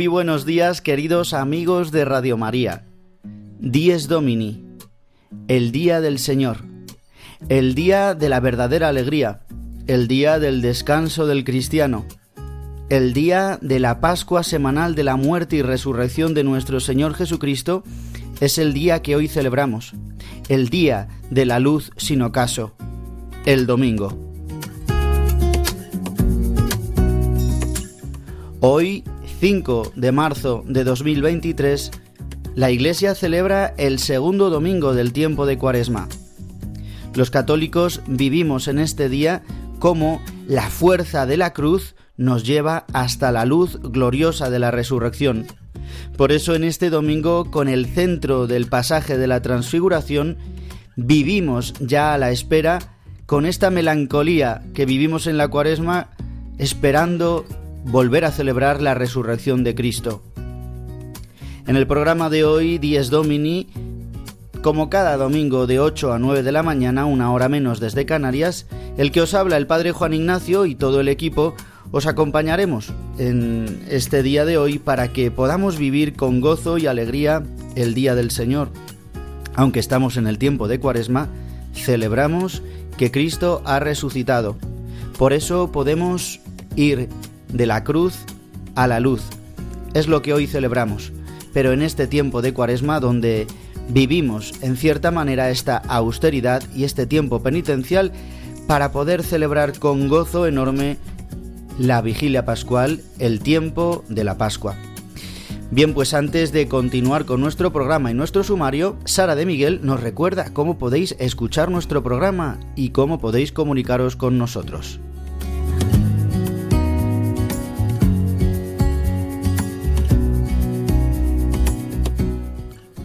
Muy buenos días queridos amigos de Radio María. Dies Domini, el día del Señor, el día de la verdadera alegría, el día del descanso del cristiano, el día de la Pascua semanal de la muerte y resurrección de nuestro Señor Jesucristo, es el día que hoy celebramos, el día de la luz sin ocaso, el domingo. Hoy 5 de marzo de 2023, la Iglesia celebra el segundo domingo del tiempo de Cuaresma. Los católicos vivimos en este día como la fuerza de la cruz nos lleva hasta la luz gloriosa de la resurrección. Por eso en este domingo, con el centro del pasaje de la transfiguración, vivimos ya a la espera, con esta melancolía que vivimos en la cuaresma, esperando volver a celebrar la resurrección de Cristo. En el programa de hoy, Dies Domini, como cada domingo de 8 a 9 de la mañana, una hora menos desde Canarias, el que os habla el Padre Juan Ignacio y todo el equipo os acompañaremos en este día de hoy para que podamos vivir con gozo y alegría el Día del Señor. Aunque estamos en el tiempo de Cuaresma, celebramos que Cristo ha resucitado. Por eso podemos ir de la cruz a la luz. Es lo que hoy celebramos, pero en este tiempo de cuaresma donde vivimos en cierta manera esta austeridad y este tiempo penitencial para poder celebrar con gozo enorme la vigilia pascual, el tiempo de la Pascua. Bien, pues antes de continuar con nuestro programa y nuestro sumario, Sara de Miguel nos recuerda cómo podéis escuchar nuestro programa y cómo podéis comunicaros con nosotros.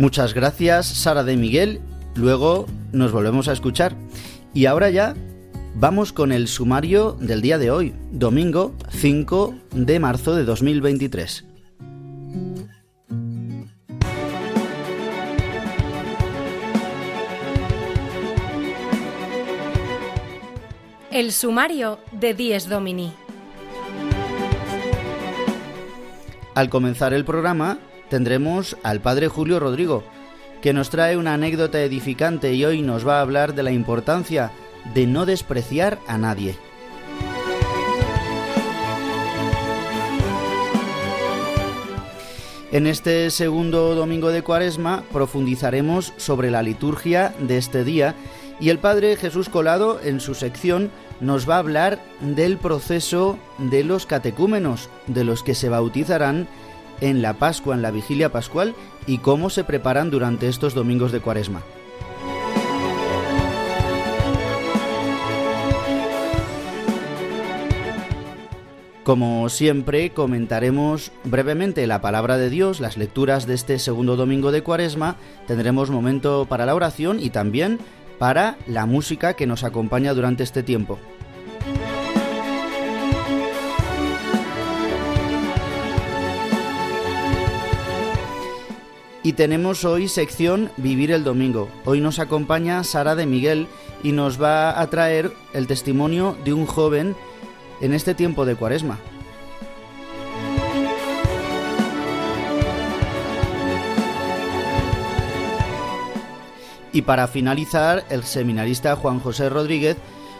Muchas gracias, Sara de Miguel. Luego nos volvemos a escuchar. Y ahora ya vamos con el sumario del día de hoy, domingo 5 de marzo de 2023. El sumario de Dies Domini. Al comenzar el programa, tendremos al padre Julio Rodrigo, que nos trae una anécdota edificante y hoy nos va a hablar de la importancia de no despreciar a nadie. En este segundo domingo de Cuaresma profundizaremos sobre la liturgia de este día y el Padre Jesús Colado en su sección nos va a hablar del proceso de los catecúmenos, de los que se bautizarán en la Pascua, en la vigilia pascual, y cómo se preparan durante estos domingos de Cuaresma. Como siempre, comentaremos brevemente la palabra de Dios, las lecturas de este segundo domingo de Cuaresma, tendremos momento para la oración y también para la música que nos acompaña durante este tiempo. Y tenemos hoy sección Vivir el Domingo. Hoy nos acompaña Sara de Miguel y nos va a traer el testimonio de un joven en este tiempo de Cuaresma. Y para finalizar, el seminarista Juan José Rodríguez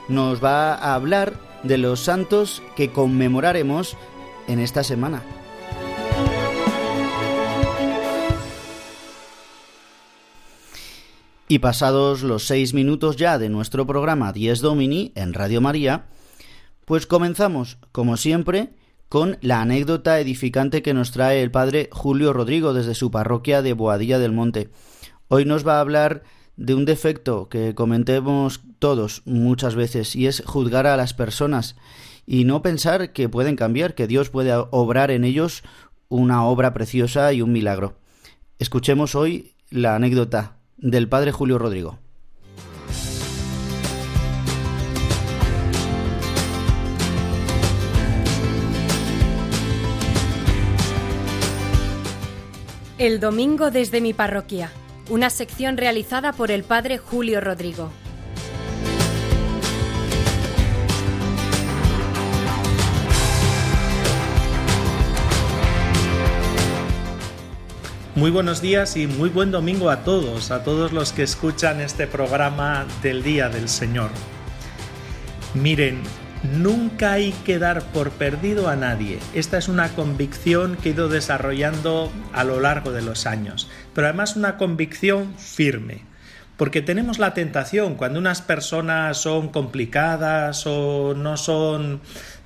nos va a hablar de los santos que conmemoraremos en esta semana. Y pasados los seis minutos ya de nuestro programa Dies Domini en Radio María, pues comenzamos, como siempre, con la anécdota edificante que nos trae el padre Julio Rodrigo desde su parroquia de Boadilla del Monte. Hoy nos va a hablar de un defecto que comentemos todos muchas veces y es juzgar a las personas y no pensar que pueden cambiar, que Dios puede obrar en ellos una obra preciosa y un milagro. Escuchemos hoy la anécdota del padre Julio Rodrigo. El domingo desde mi parroquia una sección realizada por el padre Julio Rodrigo. Muy buenos días y muy buen domingo a todos, a todos los que escuchan este programa del Día del Señor. Miren, Nunca hay que dar por perdido a nadie. Esta es una convicción que he ido desarrollando a lo largo de los años, pero además una convicción firme. Porque tenemos la tentación, cuando unas personas son complicadas o no son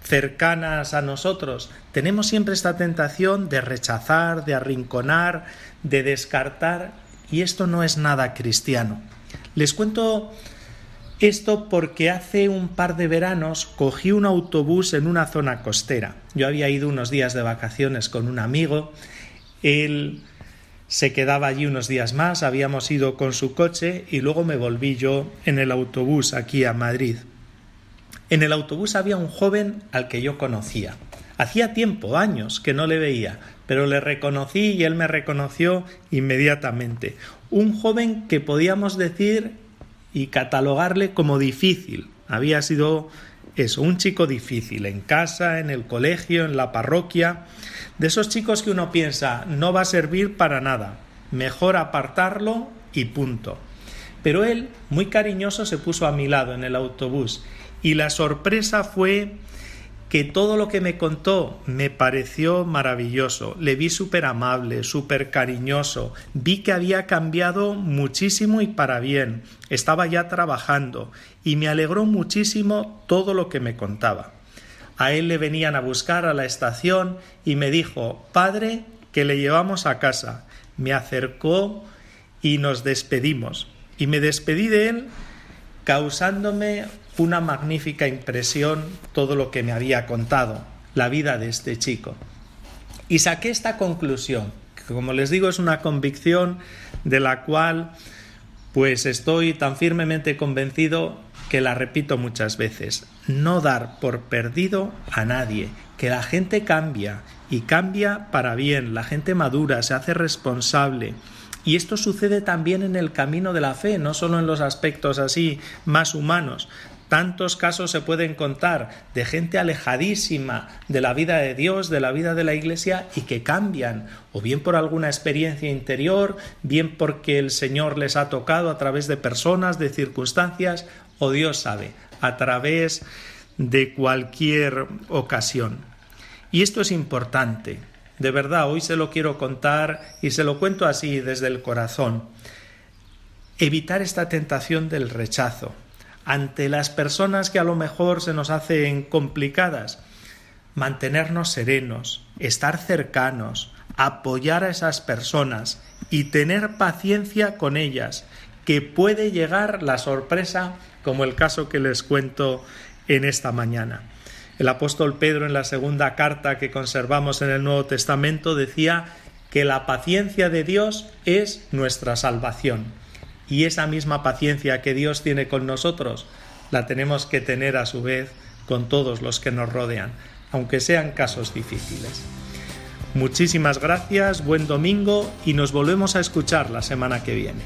cercanas a nosotros, tenemos siempre esta tentación de rechazar, de arrinconar, de descartar, y esto no es nada cristiano. Les cuento esto porque hace un par de veranos cogí un autobús en una zona costera. Yo había ido unos días de vacaciones con un amigo, él se quedaba allí unos días más, habíamos ido con su coche y luego me volví yo en el autobús aquí a Madrid. En el autobús había un joven al que yo conocía. Hacía tiempo, años, que no le veía, pero le reconocí y él me reconoció inmediatamente. Un joven que podíamos decir y catalogarle como difícil. Había sido eso, un chico difícil, en casa, en el colegio, en la parroquia, de esos chicos que uno piensa no va a servir para nada, mejor apartarlo y punto. Pero él, muy cariñoso, se puso a mi lado en el autobús y la sorpresa fue que todo lo que me contó me pareció maravilloso. Le vi súper amable, súper cariñoso. Vi que había cambiado muchísimo y para bien. Estaba ya trabajando y me alegró muchísimo todo lo que me contaba. A él le venían a buscar a la estación y me dijo, Padre, que le llevamos a casa. Me acercó y nos despedimos. Y me despedí de él causándome una magnífica impresión todo lo que me había contado, la vida de este chico. Y saqué esta conclusión, que como les digo es una convicción de la cual pues estoy tan firmemente convencido que la repito muchas veces, no dar por perdido a nadie, que la gente cambia y cambia para bien, la gente madura, se hace responsable, y esto sucede también en el camino de la fe, no solo en los aspectos así más humanos. Tantos casos se pueden contar de gente alejadísima de la vida de Dios, de la vida de la Iglesia y que cambian, o bien por alguna experiencia interior, bien porque el Señor les ha tocado a través de personas, de circunstancias, o Dios sabe, a través de cualquier ocasión. Y esto es importante, de verdad, hoy se lo quiero contar y se lo cuento así desde el corazón. Evitar esta tentación del rechazo. Ante las personas que a lo mejor se nos hacen complicadas, mantenernos serenos, estar cercanos, apoyar a esas personas y tener paciencia con ellas, que puede llegar la sorpresa como el caso que les cuento en esta mañana. El apóstol Pedro en la segunda carta que conservamos en el Nuevo Testamento decía que la paciencia de Dios es nuestra salvación. Y esa misma paciencia que Dios tiene con nosotros la tenemos que tener a su vez con todos los que nos rodean, aunque sean casos difíciles. Muchísimas gracias, buen domingo y nos volvemos a escuchar la semana que viene.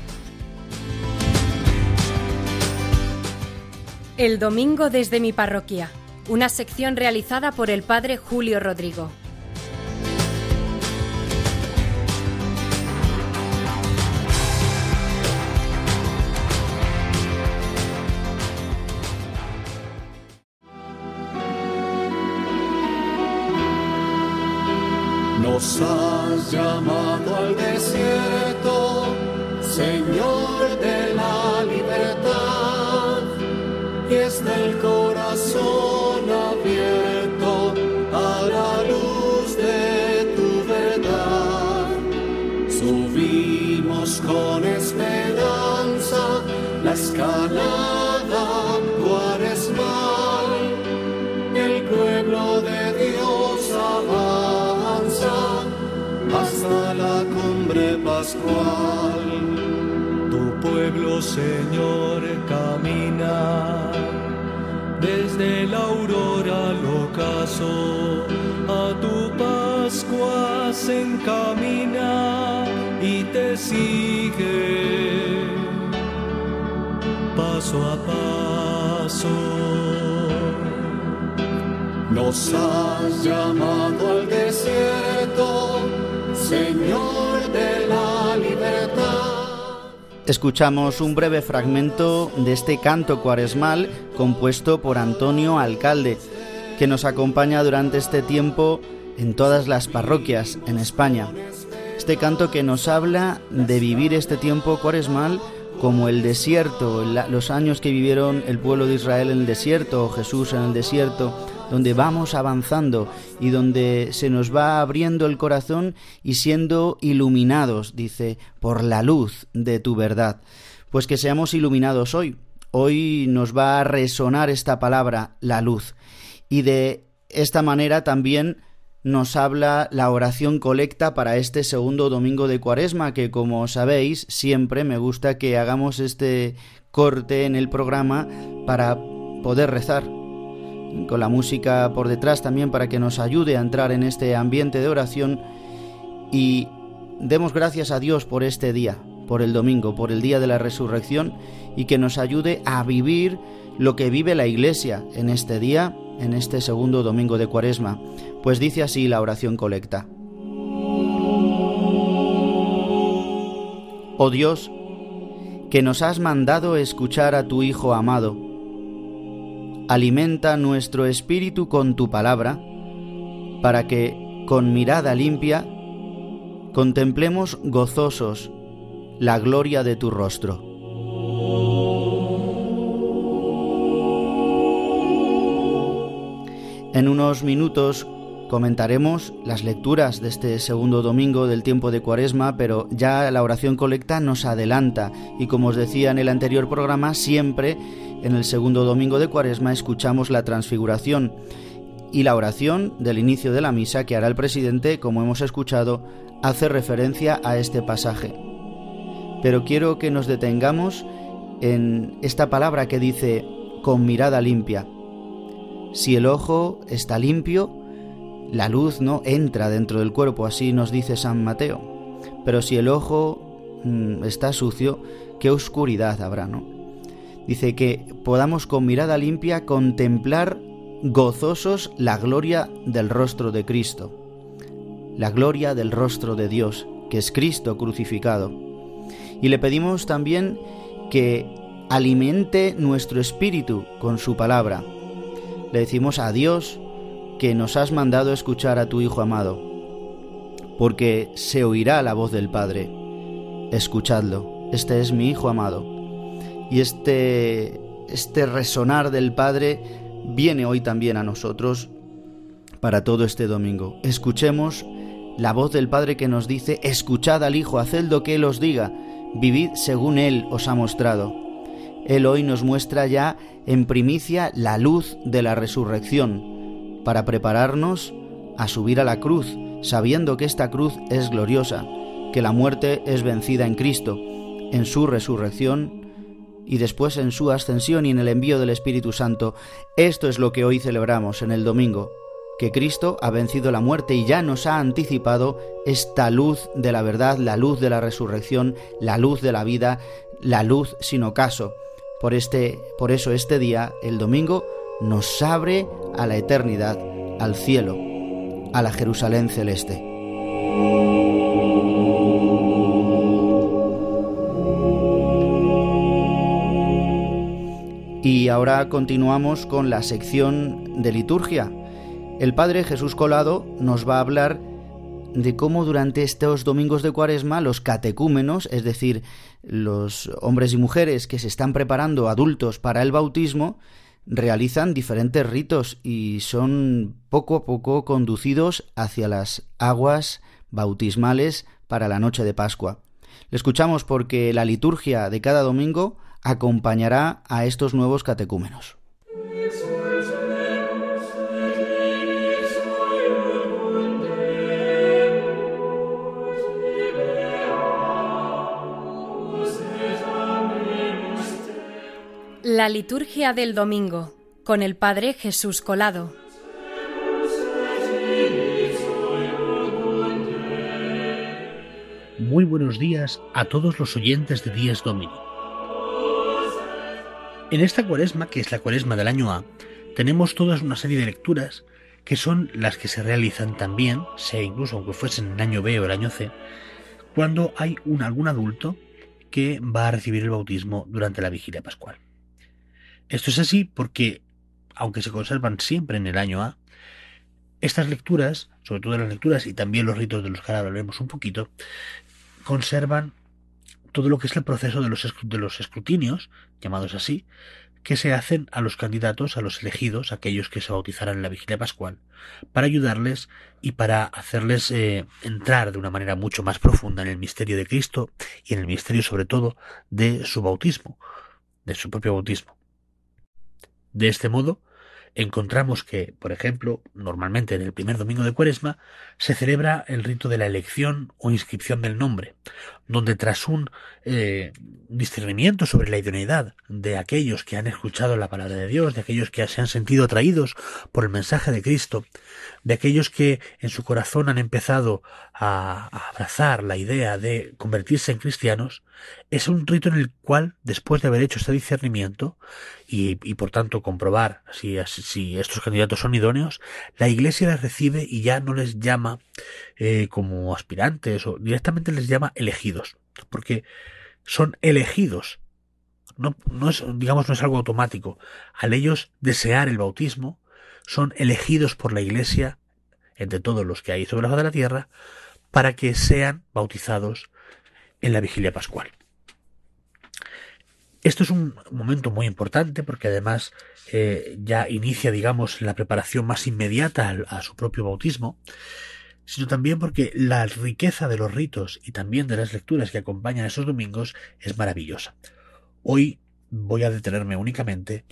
El domingo desde mi parroquia, una sección realizada por el padre Julio Rodrigo. Nos has llamado al desierto, Señor de Tu pueblo, Señor, camina desde la aurora al ocaso. A tu Pascua se encamina y te sigue paso a paso. Nos has llamado al desierto, Señor. Escuchamos un breve fragmento de este canto cuaresmal compuesto por Antonio Alcalde, que nos acompaña durante este tiempo en todas las parroquias en España. Este canto que nos habla de vivir este tiempo cuaresmal como el desierto, los años que vivieron el pueblo de Israel en el desierto, o Jesús en el desierto, donde vamos avanzando y donde se nos va abriendo el corazón y siendo iluminados, dice, por la luz de tu verdad. Pues que seamos iluminados hoy. Hoy nos va a resonar esta palabra, la luz. Y de esta manera también nos habla la oración colecta para este segundo domingo de Cuaresma, que como sabéis, siempre me gusta que hagamos este corte en el programa para poder rezar. Con la música por detrás también para que nos ayude a entrar en este ambiente de oración y demos gracias a Dios por este día, por el domingo, por el día de la resurrección y que nos ayude a vivir lo que vive la Iglesia en este día, en este segundo domingo de Cuaresma. Pues dice así la oración colecta. Oh Dios, que nos has mandado escuchar a tu Hijo amado, alimenta nuestro espíritu con tu palabra, para que, con mirada limpia, contemplemos gozosos la gloria de tu rostro. En unos minutos comentaremos las lecturas de este segundo domingo del tiempo de Cuaresma, pero ya la oración colecta nos adelanta y como os decía en el anterior programa, siempre en el segundo domingo de Cuaresma escuchamos la transfiguración y la oración del inicio de la misa que hará el presidente, como hemos escuchado, hace referencia a este pasaje. Pero quiero que nos detengamos en esta palabra que dice con mirada limpia. Si el ojo está limpio, la luz no entra dentro del cuerpo, así nos dice San Mateo. Pero si el ojo mm, está sucio, qué oscuridad habrá, ¿no? Dice que podamos con mirada limpia contemplar gozosos la gloria del rostro de Cristo, la gloria del rostro de Dios, que es Cristo crucificado. Y le pedimos también que alimente nuestro espíritu con su palabra. Le decimos a Dios que nos has mandado escuchar a tu Hijo amado, porque se oirá la voz del Padre. Escuchadlo, este es mi Hijo amado. Y este este resonar del Padre viene hoy también a nosotros para todo este domingo. Escuchemos la voz del Padre que nos dice, escuchad al Hijo, haced lo que Él os diga, vivid según Él os ha mostrado. Él hoy nos muestra ya en primicia la luz de la resurrección, para prepararnos a subir a la cruz, sabiendo que esta cruz es gloriosa, que la muerte es vencida en Cristo, en su resurrección y después en su ascensión y en el envío del Espíritu Santo. Esto es lo que hoy celebramos en el domingo, que Cristo ha vencido la muerte y ya nos ha anticipado esta luz de la verdad, la luz de la resurrección, la luz de la vida, la luz sin ocaso. Por este por eso este día, el domingo, nos abre a la eternidad, al cielo, a la Jerusalén celeste. Y ahora continuamos con la sección de liturgia. El Padre Jesús Colado nos va a hablar de cómo durante estos domingos de cuaresma los catecúmenos, es decir, los hombres y mujeres que se están preparando adultos para el bautismo, realizan diferentes ritos y son poco a poco conducidos hacia las aguas bautismales para la noche de Pascua. Le escuchamos porque la liturgia de cada domingo acompañará a estos nuevos catecúmenos. La liturgia del domingo con el Padre Jesús Colado. Muy buenos días a todos los oyentes de Días Domini. En esta cuaresma, que es la cuaresma del año A, tenemos toda una serie de lecturas que son las que se realizan también, sea incluso aunque fuesen en año B o el año C, cuando hay un, algún adulto que va a recibir el bautismo durante la vigilia pascual. Esto es así porque, aunque se conservan siempre en el año A, estas lecturas, sobre todo las lecturas y también los ritos de los que ahora hablaremos un poquito, conservan todo lo que es el proceso de los, de los escrutinios, llamados así, que se hacen a los candidatos, a los elegidos, aquellos que se bautizarán en la vigilia pascual, para ayudarles y para hacerles eh, entrar de una manera mucho más profunda en el misterio de Cristo y en el misterio sobre todo de su bautismo, de su propio bautismo. De este modo, encontramos que, por ejemplo, normalmente en el primer domingo de Cuaresma se celebra el rito de la elección o inscripción del nombre, donde tras un eh, discernimiento sobre la idoneidad de aquellos que han escuchado la palabra de Dios, de aquellos que se han sentido atraídos por el mensaje de Cristo, de aquellos que en su corazón han empezado a, abrazar la idea de convertirse en cristianos, es un rito en el cual, después de haber hecho este discernimiento y, y por tanto comprobar si, si, estos candidatos son idóneos, la Iglesia les recibe y ya no les llama eh, como aspirantes o directamente les llama elegidos, porque son elegidos. No, no es, digamos, no es algo automático. Al ellos desear el bautismo, son elegidos por la Iglesia, entre todos los que hay sobre la faz de la tierra, para que sean bautizados en la vigilia pascual. Esto es un momento muy importante porque además eh, ya inicia, digamos, la preparación más inmediata a, a su propio bautismo, sino también porque la riqueza de los ritos y también de las lecturas que acompañan esos domingos es maravillosa. Hoy voy a detenerme únicamente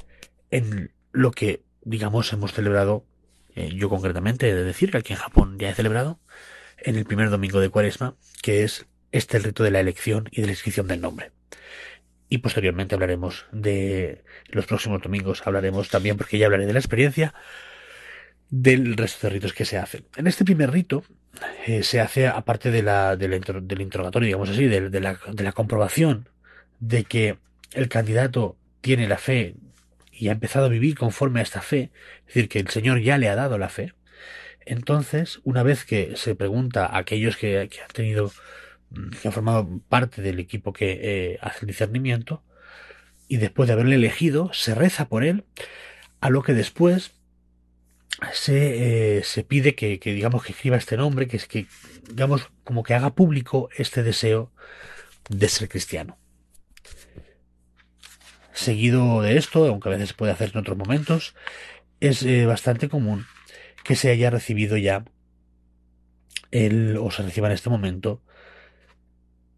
en lo que, digamos, hemos celebrado, eh, yo concretamente he de decir que aquí en Japón ya he celebrado, en el primer domingo de Cuaresma, que es este el rito de la elección y de la inscripción del nombre y posteriormente hablaremos de los próximos domingos, hablaremos también, porque ya hablaré de la experiencia, del resto de ritos que se hacen. En este primer rito eh, se hace, aparte de la, del, del interrogatorio, digamos así, de, de, la, de la comprobación de que el candidato tiene la fe y ha empezado a vivir conforme a esta fe, es decir, que el Señor ya le ha dado la fe, entonces, una vez que se pregunta a aquellos que, que han tenido que ha formado parte del equipo que eh, hace el discernimiento, y después de haberle elegido, se reza por él, a lo que después se, eh, se pide que, que, digamos, que escriba este nombre, que es que, digamos, como que haga público este deseo de ser cristiano. Seguido de esto, aunque a veces se puede hacer en otros momentos, es eh, bastante común que se haya recibido ya el, o se reciba en este momento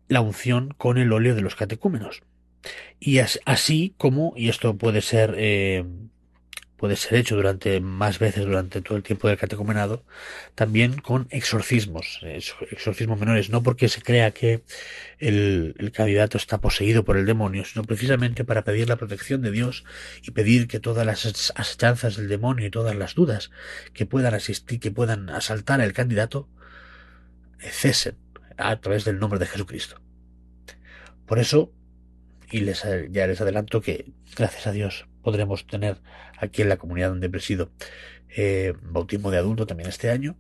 la unción con el óleo de los catecúmenos. Y así como, y esto puede ser eh, puede ser hecho durante más veces durante todo el tiempo del catecumenado, también con exorcismos, exorcismos menores, no porque se crea que el, candidato está poseído por el demonio, sino precisamente para pedir la protección de Dios y pedir que todas las asechanzas del demonio y todas las dudas que puedan asistir, que puedan asaltar al candidato, eh, cesen a través del nombre de Jesucristo. Por eso, y les, ya les adelanto que, gracias a Dios, podremos tener aquí en la comunidad donde presido eh, bautismo de adulto también este año,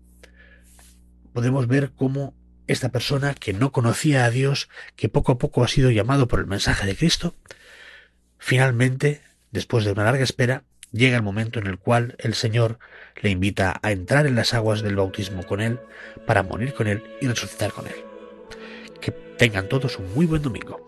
podemos ver cómo esta persona que no conocía a Dios, que poco a poco ha sido llamado por el mensaje de Cristo, finalmente, después de una larga espera, llega el momento en el cual el Señor le invita a entrar en las aguas del bautismo con Él, para morir con Él y resucitar con Él. Que tengan todos un muy buen domingo.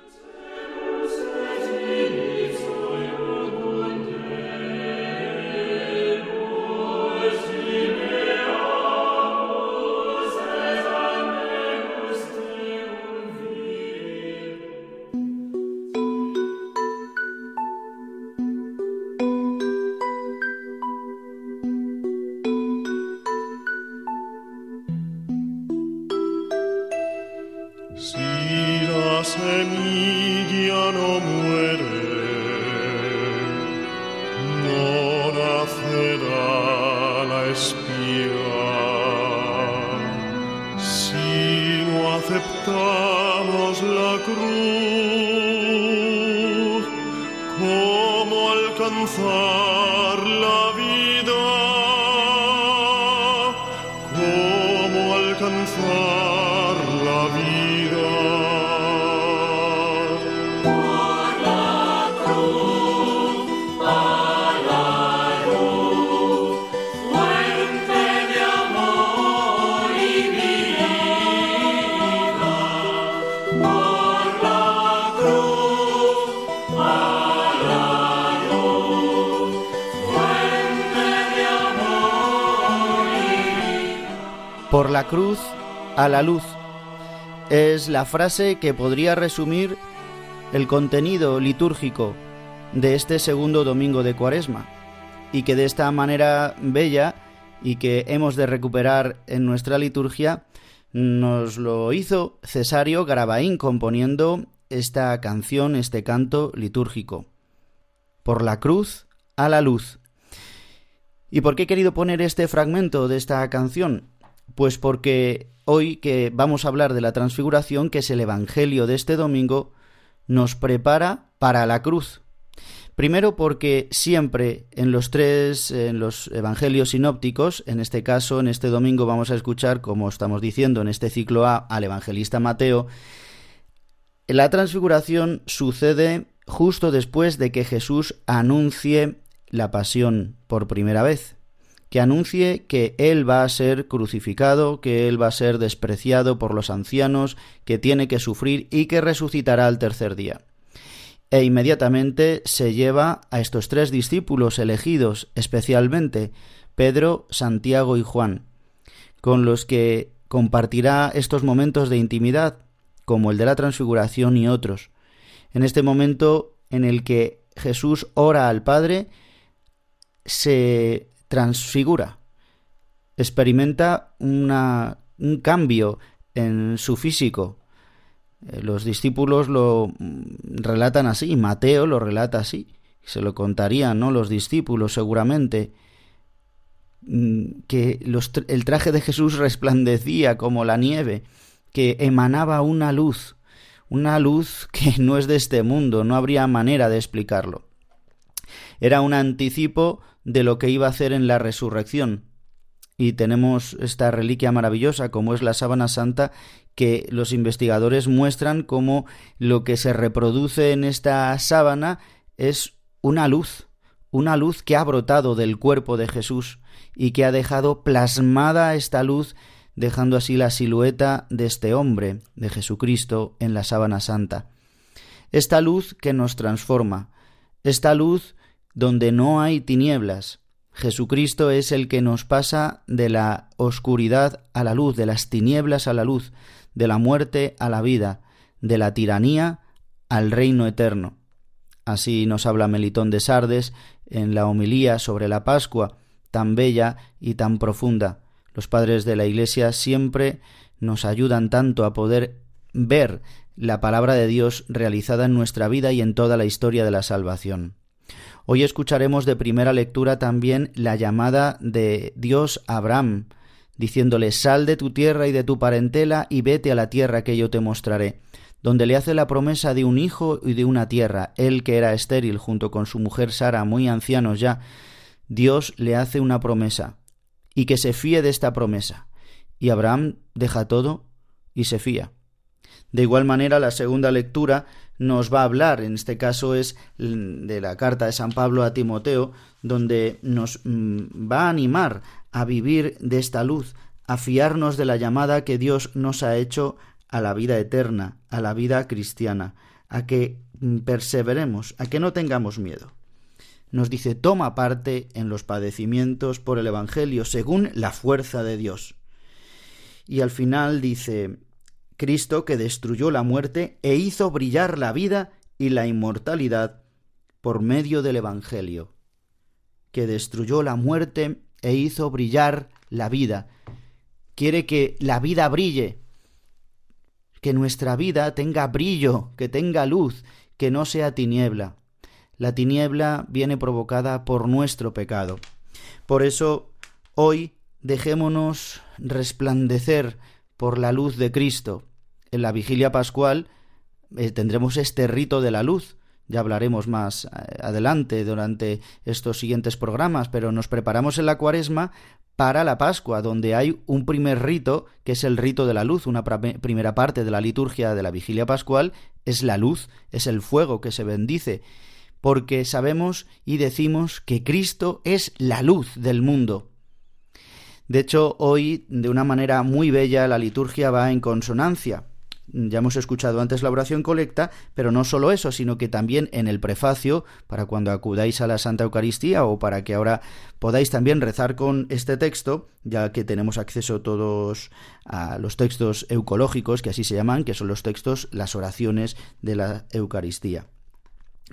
Por la cruz a la luz es la frase que podría resumir el contenido litúrgico de este segundo domingo de Cuaresma y que de esta manera bella y que hemos de recuperar en nuestra liturgia nos lo hizo Cesario Garabaín componiendo esta canción, este canto litúrgico. Por la cruz a la luz. ¿Y por qué he querido poner este fragmento de esta canción? Pues porque hoy que vamos a hablar de la transfiguración, que es el Evangelio de este domingo, nos prepara para la cruz. Primero porque siempre en los tres, en los evangelios sinópticos, en este caso, en este domingo vamos a escuchar, como estamos diciendo en este ciclo A, al evangelista Mateo, la transfiguración sucede justo después de que Jesús anuncie la pasión por primera vez que anuncie que Él va a ser crucificado, que Él va a ser despreciado por los ancianos, que tiene que sufrir y que resucitará al tercer día. E inmediatamente se lleva a estos tres discípulos elegidos especialmente, Pedro, Santiago y Juan, con los que compartirá estos momentos de intimidad, como el de la transfiguración y otros. En este momento en el que Jesús ora al Padre, se transfigura, experimenta una, un cambio en su físico. Eh, los discípulos lo mm, relatan así, Mateo lo relata así, se lo contarían, ¿no? Los discípulos seguramente mm, que el traje de Jesús resplandecía como la nieve, que emanaba una luz, una luz que no es de este mundo, no habría manera de explicarlo. Era un anticipo de lo que iba a hacer en la resurrección. Y tenemos esta reliquia maravillosa como es la sábana santa que los investigadores muestran como lo que se reproduce en esta sábana es una luz, una luz que ha brotado del cuerpo de Jesús y que ha dejado plasmada esta luz, dejando así la silueta de este hombre, de Jesucristo, en la sábana santa. Esta luz que nos transforma, esta luz donde no hay tinieblas. Jesucristo es el que nos pasa de la oscuridad a la luz, de las tinieblas a la luz, de la muerte a la vida, de la tiranía al reino eterno. Así nos habla Melitón de Sardes en la homilía sobre la Pascua, tan bella y tan profunda. Los padres de la Iglesia siempre nos ayudan tanto a poder ver la palabra de Dios realizada en nuestra vida y en toda la historia de la salvación. Hoy escucharemos de primera lectura también la llamada de Dios a Abraham, diciéndole Sal de tu tierra y de tu parentela y vete a la tierra que yo te mostraré, donde le hace la promesa de un hijo y de una tierra, él que era estéril junto con su mujer Sara, muy ancianos ya, Dios le hace una promesa, y que se fíe de esta promesa. Y Abraham deja todo y se fía. De igual manera, la segunda lectura nos va a hablar, en este caso es de la carta de San Pablo a Timoteo, donde nos mm, va a animar a vivir de esta luz, a fiarnos de la llamada que Dios nos ha hecho a la vida eterna, a la vida cristiana, a que mm, perseveremos, a que no tengamos miedo. Nos dice, toma parte en los padecimientos por el Evangelio según la fuerza de Dios. Y al final dice, Cristo que destruyó la muerte e hizo brillar la vida y la inmortalidad por medio del Evangelio, que destruyó la muerte e hizo brillar la vida. Quiere que la vida brille, que nuestra vida tenga brillo, que tenga luz, que no sea tiniebla. La tiniebla viene provocada por nuestro pecado. Por eso, hoy dejémonos resplandecer por la luz de Cristo, en la vigilia pascual eh, tendremos este rito de la luz. Ya hablaremos más eh, adelante durante estos siguientes programas, pero nos preparamos en la cuaresma para la Pascua, donde hay un primer rito, que es el rito de la luz. Una primera parte de la liturgia de la vigilia pascual es la luz, es el fuego que se bendice, porque sabemos y decimos que Cristo es la luz del mundo. De hecho, hoy, de una manera muy bella, la liturgia va en consonancia ya hemos escuchado antes la oración colecta, pero no solo eso, sino que también en el prefacio, para cuando acudáis a la Santa Eucaristía o para que ahora podáis también rezar con este texto, ya que tenemos acceso todos a los textos eucológicos, que así se llaman, que son los textos, las oraciones de la Eucaristía.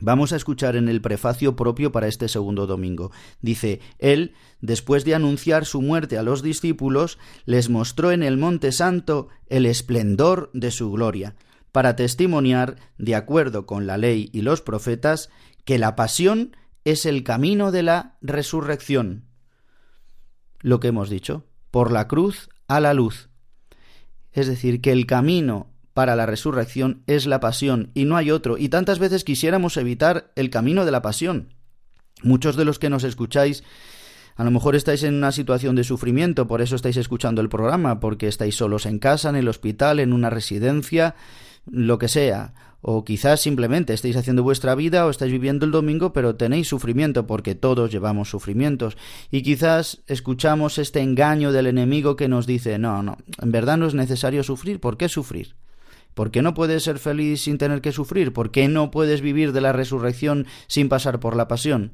Vamos a escuchar en el prefacio propio para este segundo domingo. Dice, Él, después de anunciar su muerte a los discípulos, les mostró en el Monte Santo el esplendor de su gloria, para testimoniar, de acuerdo con la ley y los profetas, que la pasión es el camino de la resurrección. Lo que hemos dicho, por la cruz a la luz. Es decir, que el camino para la resurrección es la pasión y no hay otro, y tantas veces quisiéramos evitar el camino de la pasión. Muchos de los que nos escucháis a lo mejor estáis en una situación de sufrimiento, por eso estáis escuchando el programa, porque estáis solos en casa, en el hospital, en una residencia, lo que sea. O quizás simplemente estáis haciendo vuestra vida o estáis viviendo el domingo, pero tenéis sufrimiento, porque todos llevamos sufrimientos. Y quizás escuchamos este engaño del enemigo que nos dice, no, no, en verdad no es necesario sufrir, ¿por qué sufrir? ¿Por qué no puedes ser feliz sin tener que sufrir? ¿Por qué no puedes vivir de la resurrección sin pasar por la pasión?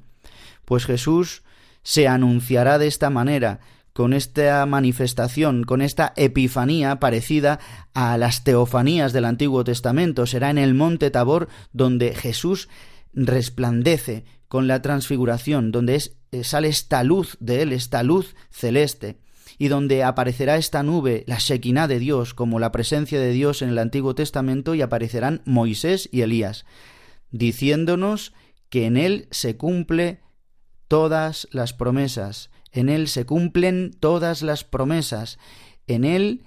Pues Jesús se anunciará de esta manera, con esta manifestación, con esta epifanía parecida a las teofanías del Antiguo Testamento. Será en el monte Tabor donde Jesús resplandece con la transfiguración, donde es, eh, sale esta luz de él, esta luz celeste y donde aparecerá esta nube, la Shekinah de Dios, como la presencia de Dios en el Antiguo Testamento, y aparecerán Moisés y Elías, diciéndonos que en él se cumple todas las promesas, en él se cumplen todas las promesas, en él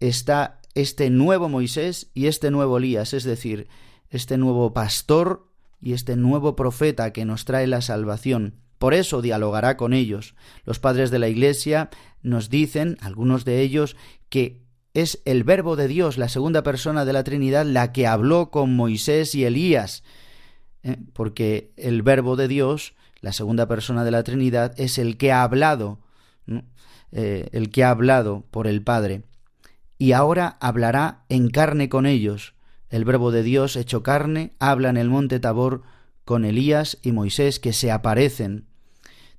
está este nuevo Moisés y este nuevo Elías, es decir, este nuevo pastor y este nuevo profeta que nos trae la salvación. Por eso dialogará con ellos. Los padres de la Iglesia nos dicen, algunos de ellos, que es el Verbo de Dios, la segunda persona de la Trinidad, la que habló con Moisés y Elías, ¿eh? porque el Verbo de Dios, la segunda persona de la Trinidad, es el que ha hablado, eh, el que ha hablado por el Padre, y ahora hablará en carne con ellos. El Verbo de Dios hecho carne habla en el monte Tabor con Elías y Moisés que se aparecen.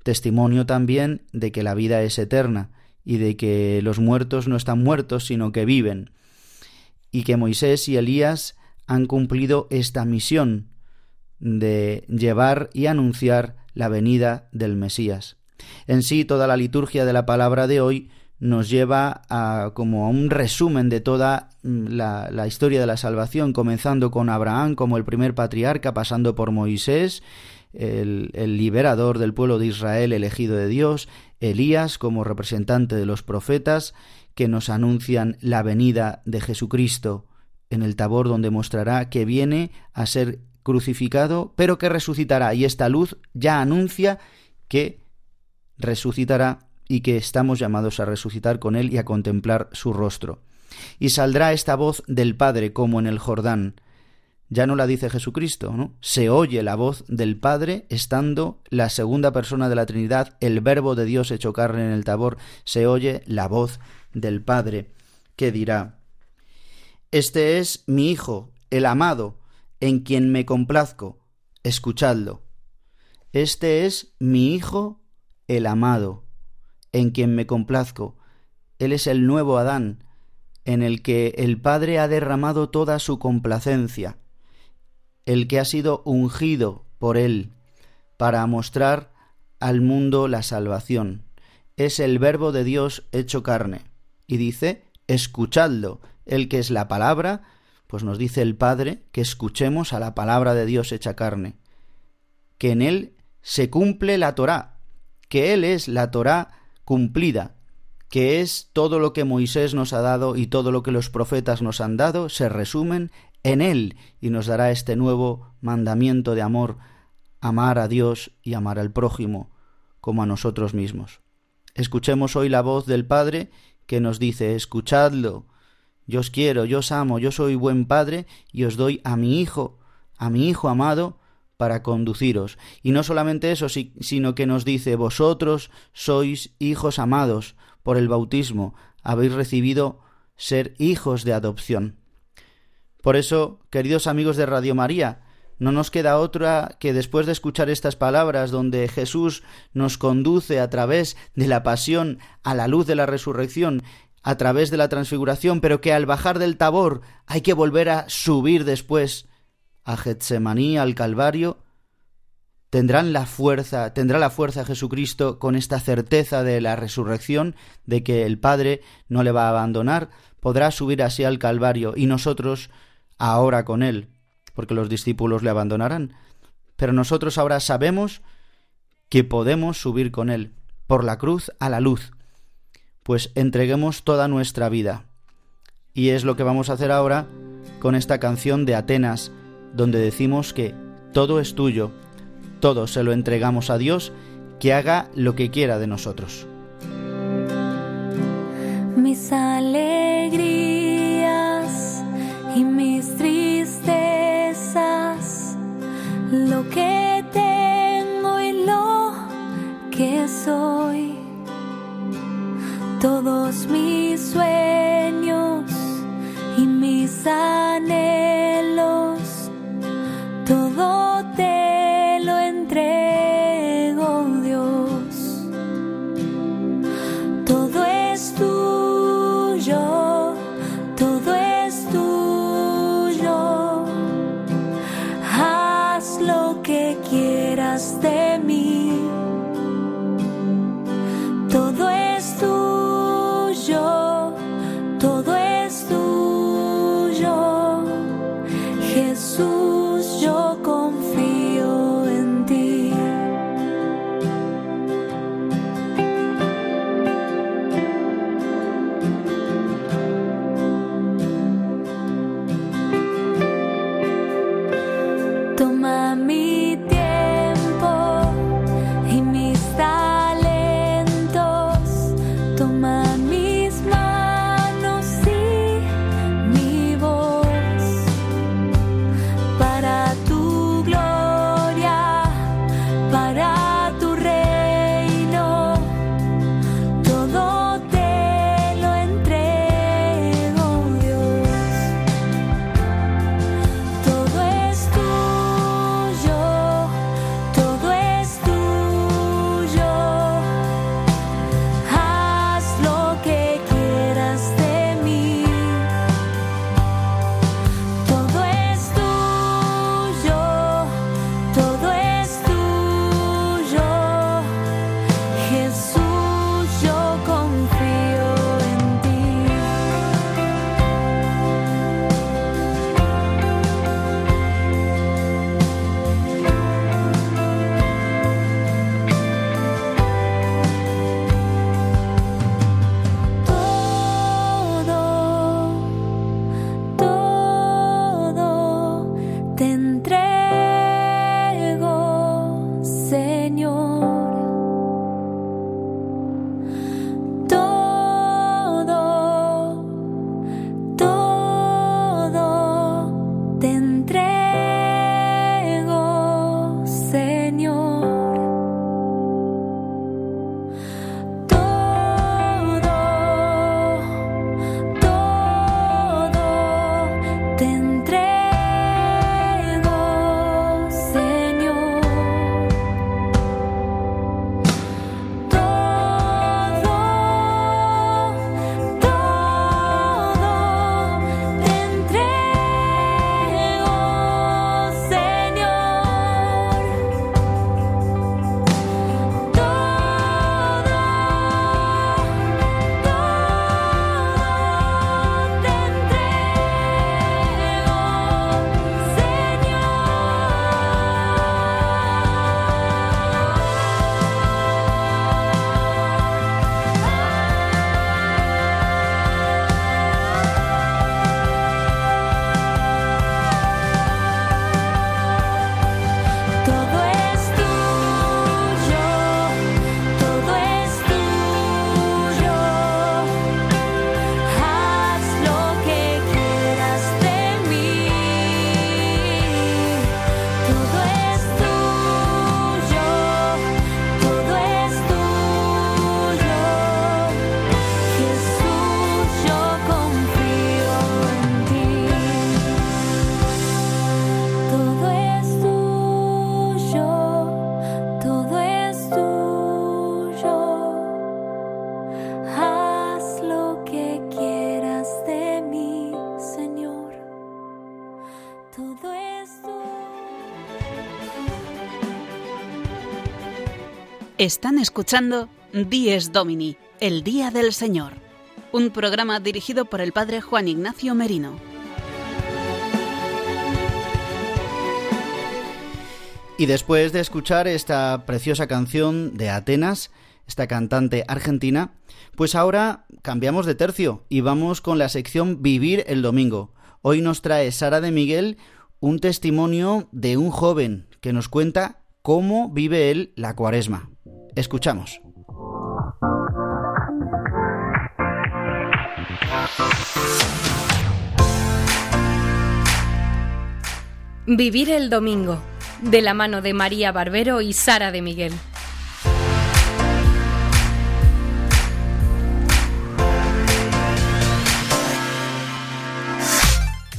Testimonio también de que la vida es eterna y de que los muertos no están muertos sino que viven. Y que Moisés y Elías han cumplido esta misión de llevar y anunciar la venida del Mesías. En sí, toda la liturgia de la palabra de hoy nos lleva a como a un resumen de toda mm, la, historia de la salvación, comenzando con Abraham como el primer patriarca, pasando por Moisés, el, el liberador del pueblo de Israel elegido de Dios, Elías como representante de los profetas, que nos anuncian la venida de Jesucristo en el tabor donde mostrará que viene a ser crucificado, pero que resucitará. Y esta luz ya anuncia que resucitará y que estamos llamados a resucitar con él y a contemplar su rostro. Y saldrá esta voz del Padre como en el Jordán. Ya no la dice Jesucristo, ¿no? Se oye la voz del Padre estando la segunda persona de la Trinidad, el Verbo de Dios hecho carne en el tabor, se oye la voz del Padre, que dirá, Este es mi Hijo, el amado, en quien me complazco, escuchadlo. Este es mi Hijo, el amado, en quien me complazco. Él es el nuevo Adán, en el que el Padre ha derramado toda su complacencia, el que ha sido ungido por Él para mostrar al mundo la salvación. Es el Verbo de Dios hecho carne. Y dice, escuchadlo, el que es la palabra, pues nos dice el Padre que escuchemos a la palabra de Dios hecha carne, que en Él se cumple la Torá, que Él es la Torá cumplida, que es todo lo que Moisés nos ha dado y todo lo que los profetas nos han dado, se resumen en Él y nos dará este nuevo mandamiento de amor, amar a Dios y amar al prójimo como a nosotros mismos. Escuchemos hoy la voz del Padre que nos dice, escuchadlo, yo os quiero, yo os amo, yo soy buen Padre y os doy a mi Hijo, a mi Hijo amado, para conduciros. Y no solamente eso, sino que nos dice, vosotros sois hijos amados por el bautismo, habéis recibido ser hijos de adopción. Por eso, queridos amigos de Radio María, no nos queda otra que después de escuchar estas palabras donde Jesús nos conduce a través de la pasión a la luz de la resurrección, a través de la transfiguración, pero que al bajar del tabor hay que volver a subir después a Getsemaní, al Calvario, tendrán la fuerza, tendrá la fuerza Jesucristo con esta certeza de la resurrección, de que el Padre no le va a abandonar, podrá subir así al Calvario y nosotros ahora con él, porque los discípulos le abandonarán. Pero nosotros ahora sabemos que podemos subir con él, por la cruz a la luz, pues entreguemos toda nuestra vida. Y es lo que vamos a hacer ahora con esta canción de Atenas, donde decimos que todo es tuyo, todo se lo entregamos a Dios, que haga lo que quiera de nosotros. Mis alegrías y mis tristezas, lo que tengo y lo que soy, todos mis sueños y mis anhelos todo te lo entrego, Dios. Todo es tuyo, todo es tuyo. Haz lo que quieras de mí. Todo es tuyo, todo es tuyo. Jesús, Están escuchando Dies Domini, el Día del Señor, un programa dirigido por el Padre Juan Ignacio Merino. Y después de escuchar esta preciosa canción de Atenas, esta cantante argentina, pues ahora cambiamos de tercio y vamos con la sección Vivir el Domingo. Hoy nos trae Sara de Miguel un testimonio de un joven que nos cuenta cómo vive él la cuaresma. Escuchamos. Vivir el domingo, de la mano de María Barbero y Sara de Miguel.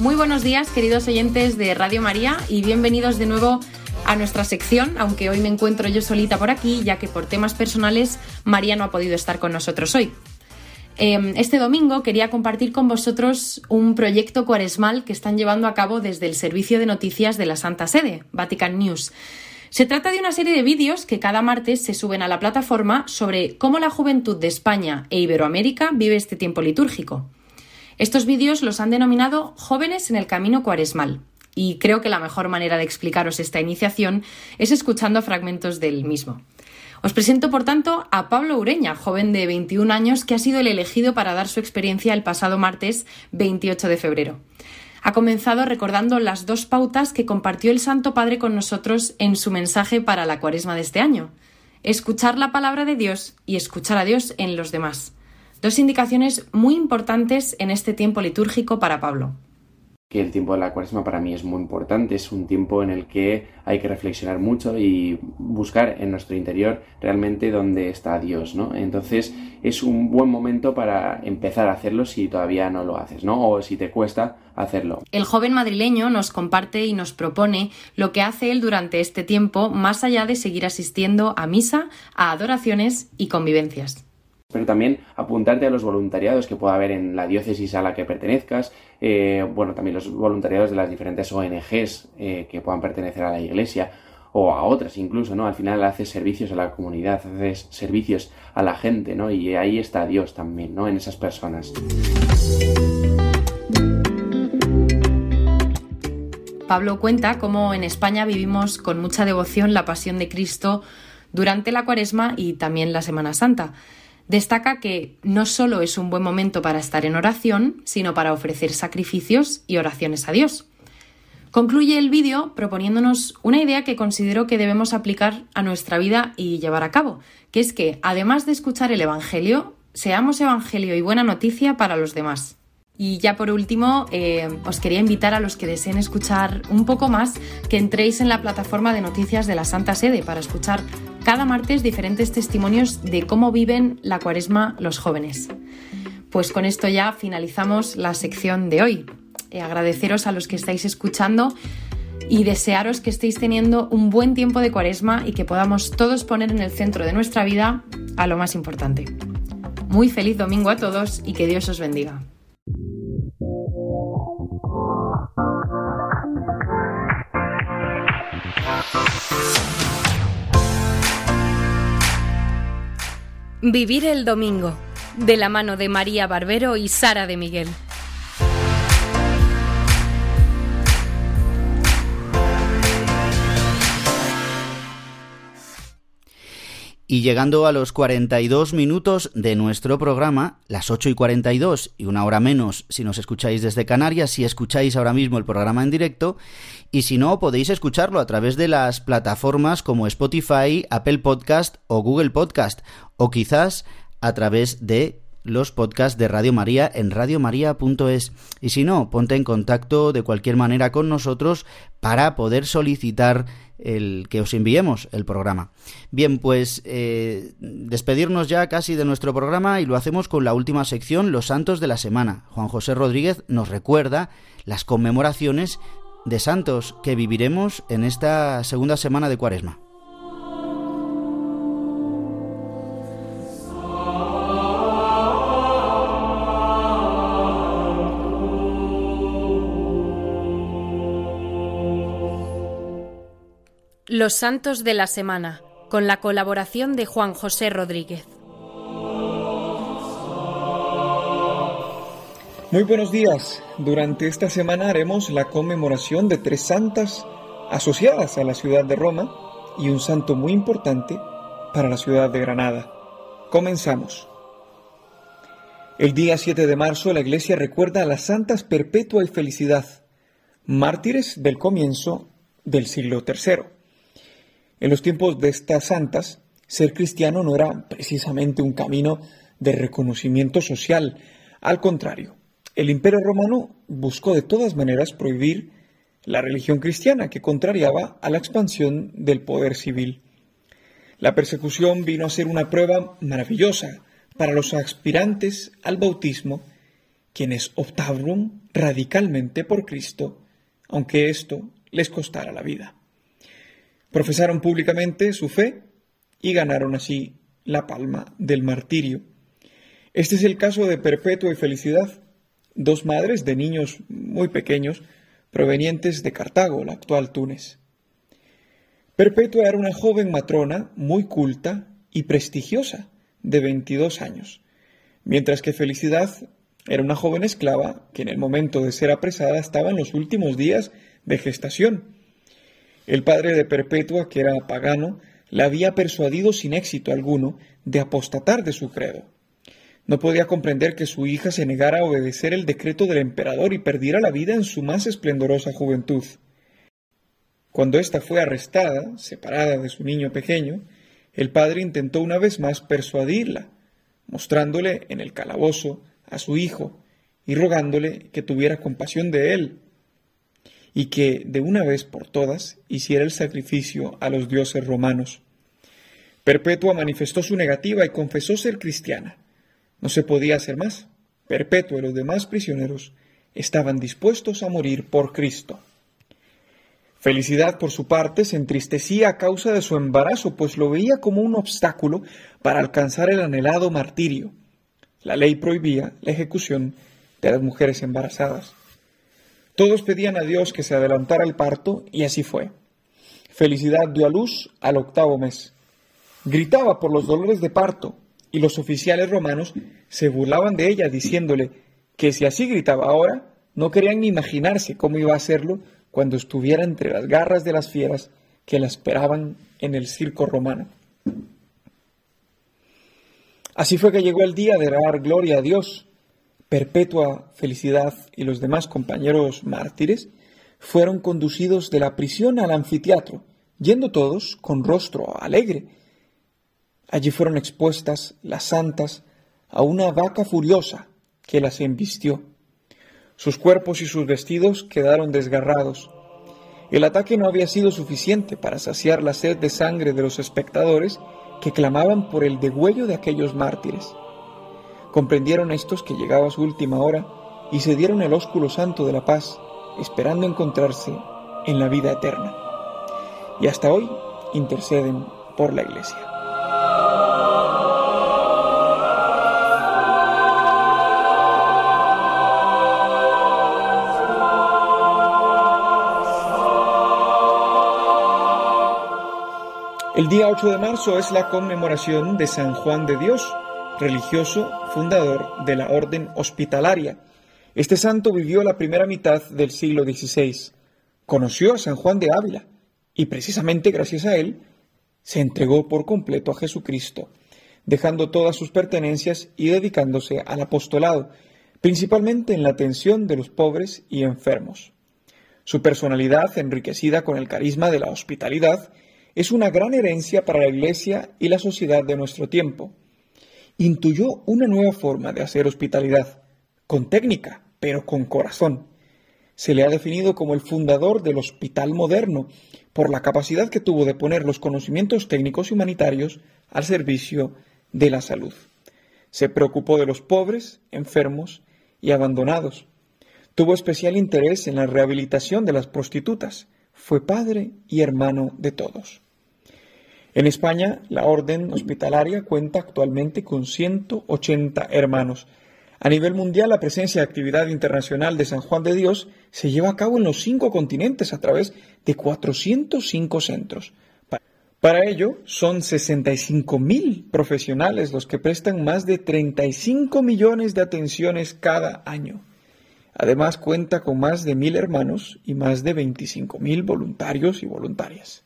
Muy buenos días, queridos oyentes de Radio María, y bienvenidos de nuevo a nuestra sección, aunque hoy me encuentro yo solita por aquí, ya que por temas personales María no ha podido estar con nosotros hoy. Em, este domingo quería compartir con vosotros un proyecto cuaresmal que están llevando a cabo desde el Servicio de Noticias de la Santa Sede, Vatican News. Se trata de una serie de vídeos que cada martes se suben a la plataforma sobre cómo la juventud de España e Iberoamérica vive este tiempo litúrgico. Estos vídeos los han denominado Jóvenes en el Camino Cuaresmal y creo que la mejor manera de explicaros esta iniciación es escuchando fragmentos del mismo. Os presento, por tanto, a Pablo Ureña, joven de 21 años que ha sido el elegido para dar su experiencia el pasado martes 28 de febrero. Ha comenzado recordando las dos pautas que compartió el Santo Padre con nosotros en su mensaje para la cuaresma de este año. Escuchar la palabra de Dios y escuchar a Dios en los demás. Dos indicaciones muy importantes en este tiempo litúrgico para Pablo que el tiempo de la cuaresma para mí es muy importante, es un tiempo en el que hay que reflexionar mucho y buscar en nuestro interior realmente dónde está Dios, ¿no? Entonces es un buen momento para empezar a hacerlo si todavía no lo haces, ¿no? O si te cuesta hacerlo. El joven madrileño nos comparte y nos propone lo que hace él durante este tiempo, más allá de seguir asistiendo a misa, a adoraciones y convivencias pero también apuntarte a los voluntariados que pueda haber en la diócesis a la que pertenezcas, eh, bueno, también los voluntariados de las diferentes ONGs eh, que puedan pertenecer a la iglesia o a otras incluso, ¿no? Al final haces servicios a la comunidad, haces servicios a la gente, ¿no? Y ahí está Dios también, ¿no? En esas personas. Pablo cuenta cómo en España vivimos con mucha devoción la pasión de Cristo durante la cuaresma y también la Semana Santa. Destaca que no solo es un buen momento para estar en oración, sino para ofrecer sacrificios y oraciones a Dios. Concluye el vídeo proponiéndonos una idea que considero que debemos aplicar a nuestra vida y llevar a cabo, que es que, además de escuchar el Evangelio, seamos Evangelio y buena noticia para los demás. Y ya por último, eh, os quería invitar a los que deseen escuchar un poco más que entréis en la plataforma de noticias de la Santa Sede para escuchar cada martes diferentes testimonios de cómo viven la cuaresma los jóvenes. Pues con esto ya finalizamos la sección de hoy. Eh, agradeceros a los que estáis escuchando y desearos que estéis teniendo un buen tiempo de cuaresma y que podamos todos poner en el centro de nuestra vida a lo más importante. Muy feliz domingo a todos y que Dios os bendiga. Vivir el domingo, de la mano de María Barbero y Sara de Miguel. Y llegando a los 42 minutos de nuestro programa, las 8 y 42 y una hora menos si nos escucháis desde Canarias, si escucháis ahora mismo el programa en directo, y si no, podéis escucharlo a través de las plataformas como Spotify, Apple Podcast o Google Podcast, o quizás a través de los podcasts de Radio María en radiomaria.es. Y si no, ponte en contacto de cualquier manera con nosotros para poder solicitar el que os enviemos el programa. Bien, pues eh, despedirnos ya casi de nuestro programa y lo hacemos con la última sección, Los Santos de la Semana. Juan José Rodríguez nos recuerda las conmemoraciones de santos que viviremos en esta segunda semana de Cuaresma. Los santos de la semana, con la colaboración de Juan José Rodríguez. Muy buenos días. Durante esta semana haremos la conmemoración de tres santas asociadas a la ciudad de Roma y un santo muy importante para la ciudad de Granada. Comenzamos. El día 7 de marzo la iglesia recuerda a las santas Perpetua y Felicidad, mártires del comienzo del siglo III. En los tiempos de estas santas, ser cristiano no era precisamente un camino de reconocimiento social, al contrario, el imperio romano buscó de todas maneras prohibir la religión cristiana que contrariaba a la expansión del poder civil. La persecución vino a ser una prueba maravillosa para los aspirantes al bautismo, quienes optaron radicalmente por Cristo, aunque esto les costara la vida. Profesaron públicamente su fe y ganaron así la palma del martirio. Este es el caso de Perpetua y Felicidad, dos madres de niños muy pequeños provenientes de Cartago, la actual Túnez. Perpetua era una joven matrona muy culta y prestigiosa, de 22 años, mientras que Felicidad era una joven esclava que en el momento de ser apresada estaba en los últimos días de gestación. El padre de Perpetua, que era pagano, la había persuadido sin éxito alguno de apostatar de su credo. No podía comprender que su hija se negara a obedecer el decreto del emperador y perdiera la vida en su más esplendorosa juventud. Cuando ésta fue arrestada, separada de su niño pequeño, el padre intentó una vez más persuadirla, mostrándole en el calabozo a su hijo y rogándole que tuviera compasión de él y que de una vez por todas hiciera el sacrificio a los dioses romanos. Perpetua manifestó su negativa y confesó ser cristiana. No se podía hacer más. Perpetua y los demás prisioneros estaban dispuestos a morir por Cristo. Felicidad, por su parte, se entristecía a causa de su embarazo, pues lo veía como un obstáculo para alcanzar el anhelado martirio. La ley prohibía la ejecución de las mujeres embarazadas. Todos pedían a Dios que se adelantara el parto y así fue. Felicidad dio a luz al octavo mes. Gritaba por los dolores de parto, y los oficiales romanos se burlaban de ella diciéndole que si así gritaba ahora, no querían ni imaginarse cómo iba a hacerlo cuando estuviera entre las garras de las fieras que la esperaban en el circo romano. Así fue que llegó el día de dar gloria a Dios. Perpetua Felicidad y los demás compañeros mártires fueron conducidos de la prisión al anfiteatro, yendo todos con rostro alegre, Allí fueron expuestas las santas a una vaca furiosa que las embistió. Sus cuerpos y sus vestidos quedaron desgarrados. El ataque no había sido suficiente para saciar la sed de sangre de los espectadores que clamaban por el degüello de aquellos mártires. Comprendieron estos que llegaba su última hora y se dieron el ósculo santo de la paz, esperando encontrarse en la vida eterna. Y hasta hoy interceden por la Iglesia. El día 8 de marzo es la conmemoración de San Juan de Dios, religioso fundador de la Orden Hospitalaria. Este santo vivió la primera mitad del siglo XVI. Conoció a San Juan de Ávila y precisamente gracias a él se entregó por completo a Jesucristo, dejando todas sus pertenencias y dedicándose al apostolado, principalmente en la atención de los pobres y enfermos. Su personalidad, enriquecida con el carisma de la hospitalidad, es una gran herencia para la Iglesia y la sociedad de nuestro tiempo. Intuyó una nueva forma de hacer hospitalidad, con técnica, pero con corazón. Se le ha definido como el fundador del hospital moderno, por la capacidad que tuvo de poner los conocimientos técnicos y humanitarios al servicio de la salud. Se preocupó de los pobres, enfermos y abandonados. Tuvo especial interés en la rehabilitación de las prostitutas. Fue padre y hermano de todos. En España, la orden hospitalaria cuenta actualmente con 180 hermanos. A nivel mundial, la presencia de actividad internacional de San Juan de Dios se lleva a cabo en los cinco continentes a través de 405 centros. Para ello, son 65 mil profesionales los que prestan más de 35 millones de atenciones cada año. Además, cuenta con más de mil hermanos y más de 25 mil voluntarios y voluntarias.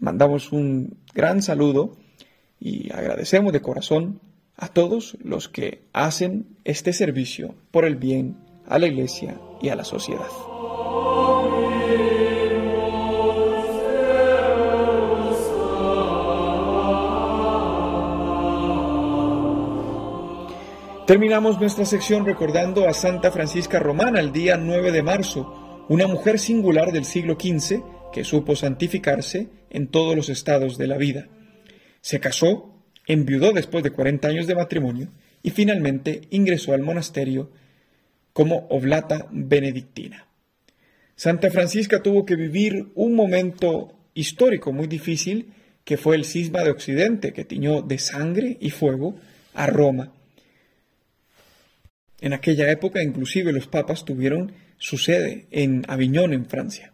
Mandamos un gran saludo y agradecemos de corazón a todos los que hacen este servicio por el bien a la Iglesia y a la sociedad. Terminamos nuestra sección recordando a Santa Francisca Romana el día 9 de marzo, una mujer singular del siglo XV que supo santificarse en todos los estados de la vida. Se casó, enviudó después de 40 años de matrimonio y finalmente ingresó al monasterio como oblata benedictina. Santa Francisca tuvo que vivir un momento histórico muy difícil que fue el cisma de Occidente que tiñó de sangre y fuego a Roma en aquella época inclusive los papas tuvieron su sede en Aviñón, en Francia.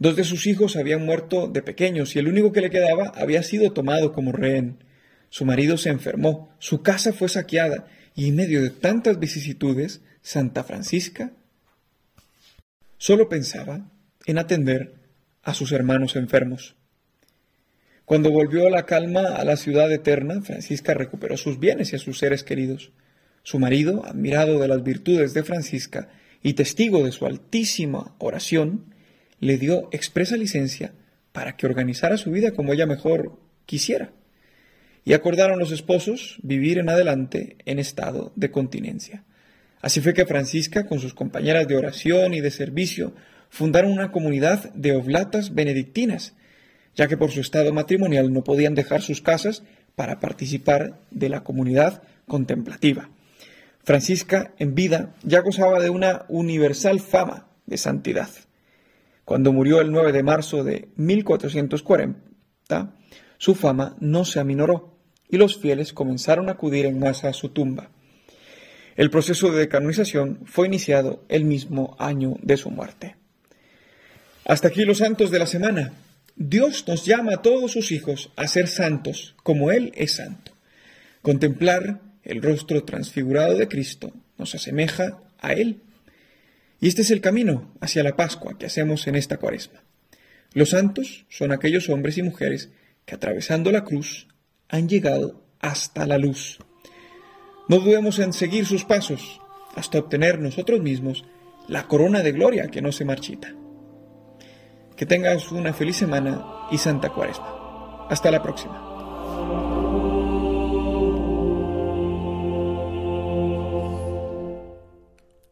Dos de sus hijos habían muerto de pequeños y el único que le quedaba había sido tomado como rehén. Su marido se enfermó, su casa fue saqueada y en medio de tantas vicisitudes, Santa Francisca solo pensaba en atender a sus hermanos enfermos. Cuando volvió la calma a la ciudad eterna, Francisca recuperó sus bienes y a sus seres queridos. Su marido, admirado de las virtudes de Francisca y testigo de su altísima oración, le dio expresa licencia para que organizara su vida como ella mejor quisiera. Y acordaron los esposos vivir en adelante en estado de continencia. Así fue que Francisca, con sus compañeras de oración y de servicio, fundaron una comunidad de oblatas benedictinas, ya que por su estado matrimonial no podían dejar sus casas para participar de la comunidad contemplativa. Francisca, en vida, ya gozaba de una universal fama de santidad. Cuando murió el 9 de marzo de 1440, su fama no se aminoró y los fieles comenzaron a acudir en masa a su tumba. El proceso de canonización fue iniciado el mismo año de su muerte. Hasta aquí los santos de la semana. Dios nos llama a todos sus hijos a ser santos, como Él es santo. Contemplar el rostro transfigurado de Cristo nos asemeja a Él. Y este es el camino hacia la Pascua que hacemos en esta cuaresma. Los santos son aquellos hombres y mujeres que atravesando la cruz han llegado hasta la luz. No dudemos en seguir sus pasos hasta obtener nosotros mismos la corona de gloria que no se marchita. Que tengas una feliz semana y santa cuaresma. Hasta la próxima.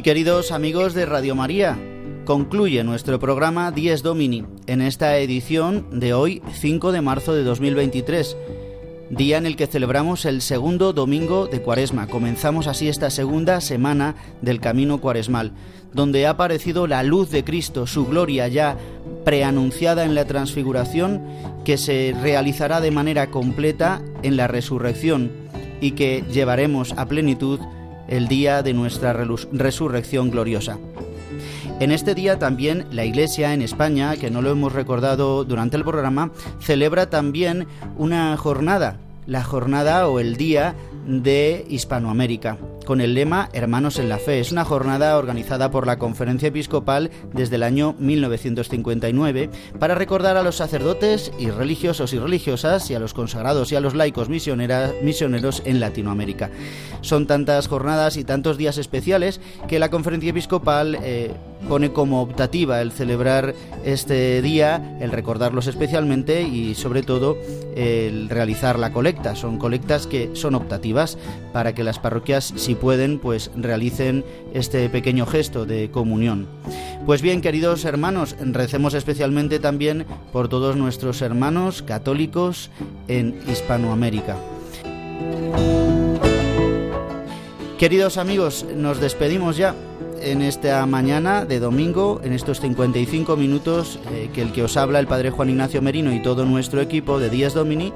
Y queridos amigos de Radio María, concluye nuestro programa Dies Domini en esta edición de hoy, 5 de marzo de 2023, día en el que celebramos el segundo domingo de Cuaresma. Comenzamos así esta segunda semana del camino cuaresmal, donde ha aparecido la luz de Cristo, su gloria ya preanunciada en la transfiguración, que se realizará de manera completa en la resurrección y que llevaremos a plenitud el día de nuestra resurrección gloriosa. En este día también la Iglesia en España, que no lo hemos recordado durante el programa, celebra también una jornada, la jornada o el día de Hispanoamérica con el lema Hermanos en la Fe. Es una jornada organizada por la Conferencia Episcopal desde el año 1959 para recordar a los sacerdotes y religiosos y religiosas y a los consagrados y a los laicos misioneros en Latinoamérica. Son tantas jornadas y tantos días especiales que la Conferencia Episcopal eh, pone como optativa el celebrar este día, el recordarlos especialmente y sobre todo el realizar la colecta. Son colectas que son optativas para que las parroquias, si pueden, pues realicen este pequeño gesto de comunión. Pues bien, queridos hermanos, recemos especialmente también por todos nuestros hermanos católicos en Hispanoamérica. Queridos amigos, nos despedimos ya en esta mañana de domingo, en estos 55 minutos eh, que el que os habla, el Padre Juan Ignacio Merino y todo nuestro equipo de Días Domini,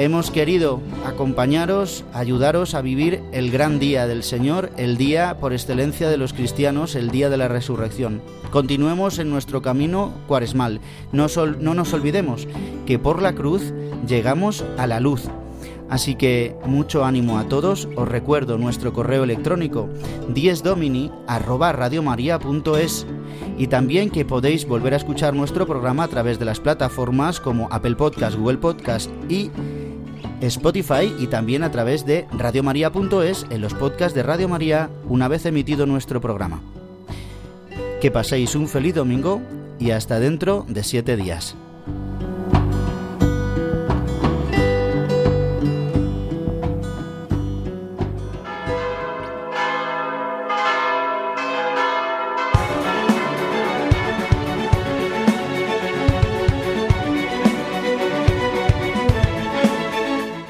hemos querido acompañaros, ayudaros a vivir el gran día del Señor, el día por excelencia de los cristianos, el día de la resurrección. Continuemos en nuestro camino cuaresmal. No, no nos olvidemos que por la cruz llegamos a la luz Así que mucho ánimo a todos. Os recuerdo nuestro correo electrónico diesdomini@radiomaria.es y también que podéis volver a escuchar nuestro programa a través de las plataformas como Apple Podcast, Google Podcast y Spotify y también a través de radiomaria.es en los podcasts de Radio María una vez emitido nuestro programa. Que paséis un feliz domingo y hasta dentro de siete días.